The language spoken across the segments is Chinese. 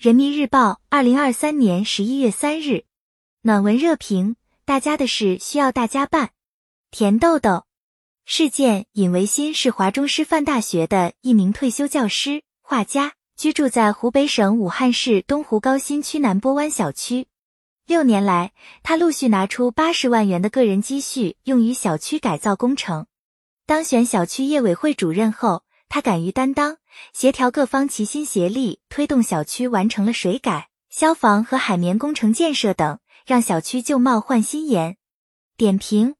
人民日报，二零二三年十一月三日，暖文热评：大家的事需要大家办。甜豆豆事件，尹维新是华中师范大学的一名退休教师、画家，居住在湖北省武汉市东湖高新区南波湾小区。六年来，他陆续拿出八十万元的个人积蓄，用于小区改造工程。当选小区业委会主任后，他敢于担当，协调各方齐心协力，推动小区完成了水改、消防和海绵工程建设等，让小区旧貌换新颜。点评：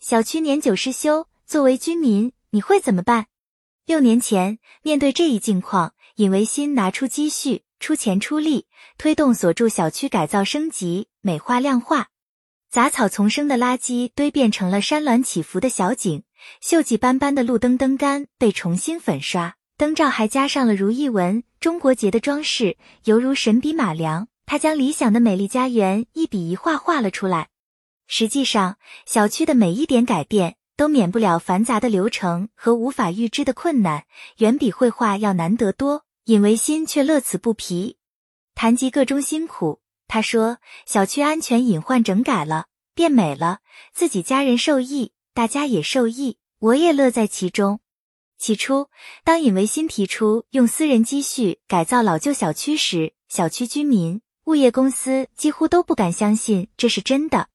小区年久失修，作为居民，你会怎么办？六年前，面对这一境况，尹维新拿出积蓄，出钱出力，推动所住小区改造升级、美化亮化，杂草丛生的垃圾堆变成了山峦起伏的小景。锈迹斑斑的路灯灯杆被重新粉刷，灯罩还加上了如意纹、中国结的装饰，犹如神笔马良。他将理想的美丽家园一笔一画画了出来。实际上，小区的每一点改变都免不了繁杂的流程和无法预知的困难，远比绘画要难得多。尹维新却乐此不疲。谈及各中辛苦，他说：“小区安全隐患整改了，变美了，自己家人受益。”大家也受益，我也乐在其中。起初，当尹维新提出用私人积蓄改造老旧小区时，小区居民、物业公司几乎都不敢相信这是真的。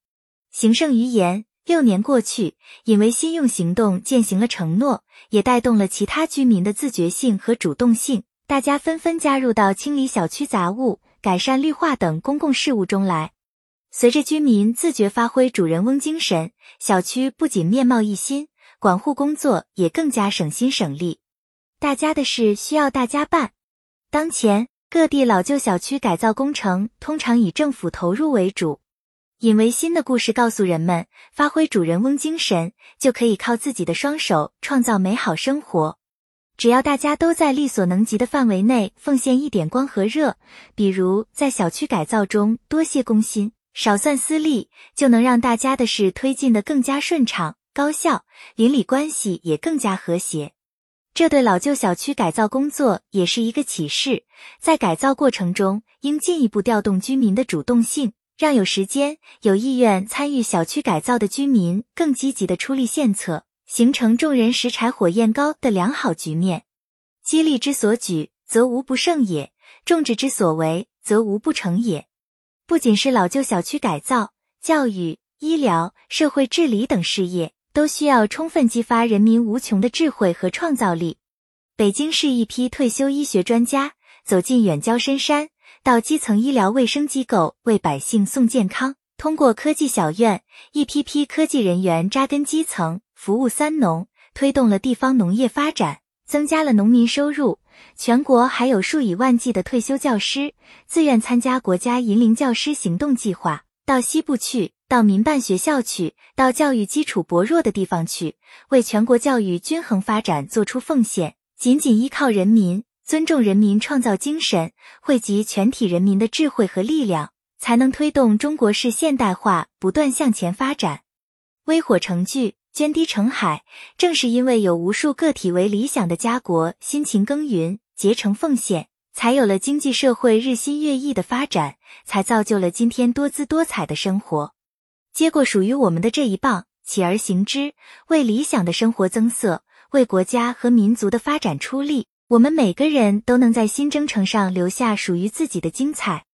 行胜于言，六年过去，尹维新用行动践行了承诺，也带动了其他居民的自觉性和主动性，大家纷纷加入到清理小区杂物、改善绿化等公共事务中来。随着居民自觉发挥主人翁精神，小区不仅面貌一新，管护工作也更加省心省力。大家的事需要大家办。当前各地老旧小区改造工程通常以政府投入为主。尹维新的故事告诉人们，发挥主人翁精神，就可以靠自己的双手创造美好生活。只要大家都在力所能及的范围内奉献一点光和热，比如在小区改造中多些公心。少算私利，就能让大家的事推进的更加顺畅、高效，邻里关系也更加和谐。这对老旧小区改造工作也是一个启示。在改造过程中，应进一步调动居民的主动性，让有时间、有意愿参与小区改造的居民更积极的出力献策，形成众人拾柴火焰高的良好局面。激励之所举，则无不胜也；众志之所为，则无不成也。不仅是老旧小区改造、教育、医疗、社会治理等事业，都需要充分激发人民无穷的智慧和创造力。北京市一批退休医学专家走进远郊深山，到基层医疗卫生机构为百姓送健康；通过科技小院，一批批科技人员扎根基层，服务三农，推动了地方农业发展，增加了农民收入。全国还有数以万计的退休教师自愿参加国家银龄教师行动计划，到西部去，到民办学校去，到教育基础薄弱的地方去，为全国教育均衡发展做出奉献。仅仅依靠人民，尊重人民创造精神，汇集全体人民的智慧和力量，才能推动中国式现代化不断向前发展。微火成炬。涓滴成海，正是因为有无数个体为理想的家国辛勤耕耘、竭诚奉献，才有了经济社会日新月异的发展，才造就了今天多姿多彩的生活。接过属于我们的这一棒，起而行之，为理想的生活增色，为国家和民族的发展出力。我们每个人都能在新征程上留下属于自己的精彩。